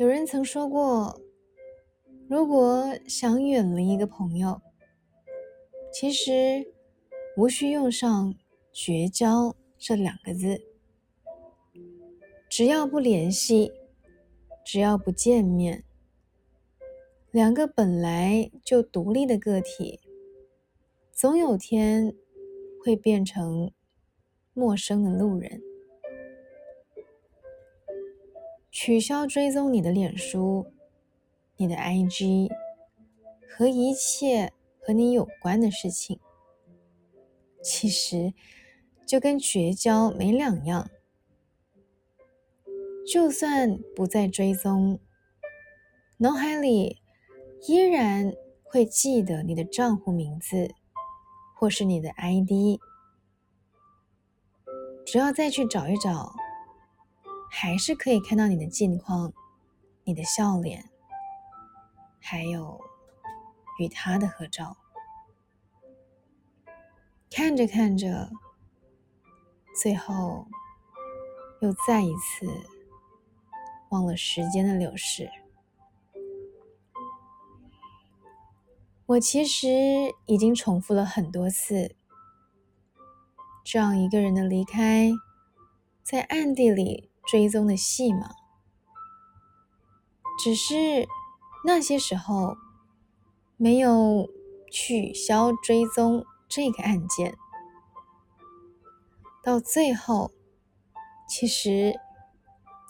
有人曾说过，如果想远离一个朋友，其实无需用上“绝交”这两个字，只要不联系，只要不见面，两个本来就独立的个体，总有天会变成陌生的路人。取消追踪你的脸书、你的 IG 和一切和你有关的事情，其实就跟绝交没两样。就算不再追踪，脑海里依然会记得你的账户名字或是你的 ID，只要再去找一找。还是可以看到你的近况、你的笑脸，还有与他的合照。看着看着，最后又再一次忘了时间的流逝。我其实已经重复了很多次，这样一个人的离开，在暗地里。追踪的戏码，只是那些时候没有取消追踪这个按键，到最后，其实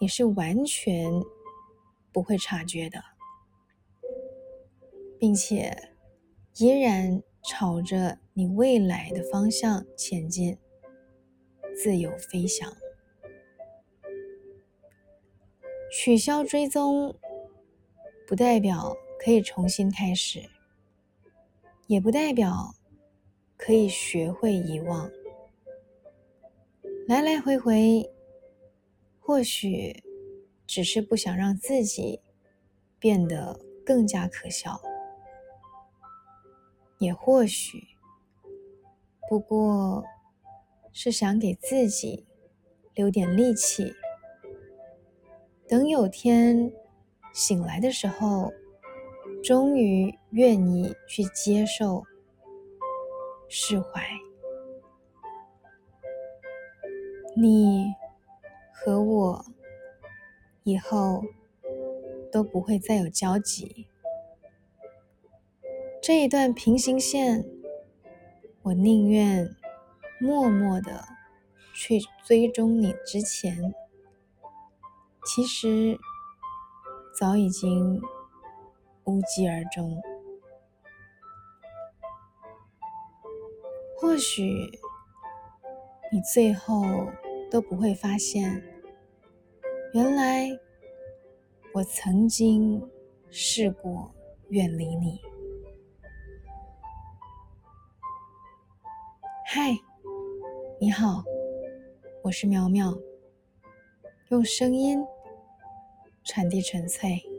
你是完全不会察觉的，并且依然朝着你未来的方向前进，自由飞翔。取消追踪，不代表可以重新开始，也不代表可以学会遗忘。来来回回，或许只是不想让自己变得更加可笑，也或许不过是想给自己留点力气。等有天醒来的时候，终于愿意去接受、释怀。你和我以后都不会再有交集。这一段平行线，我宁愿默默的去追踪你之前。其实早已经无疾而终。或许你最后都不会发现，原来我曾经试过远离你。嗨，你好，我是苗苗。用声音传递纯粹。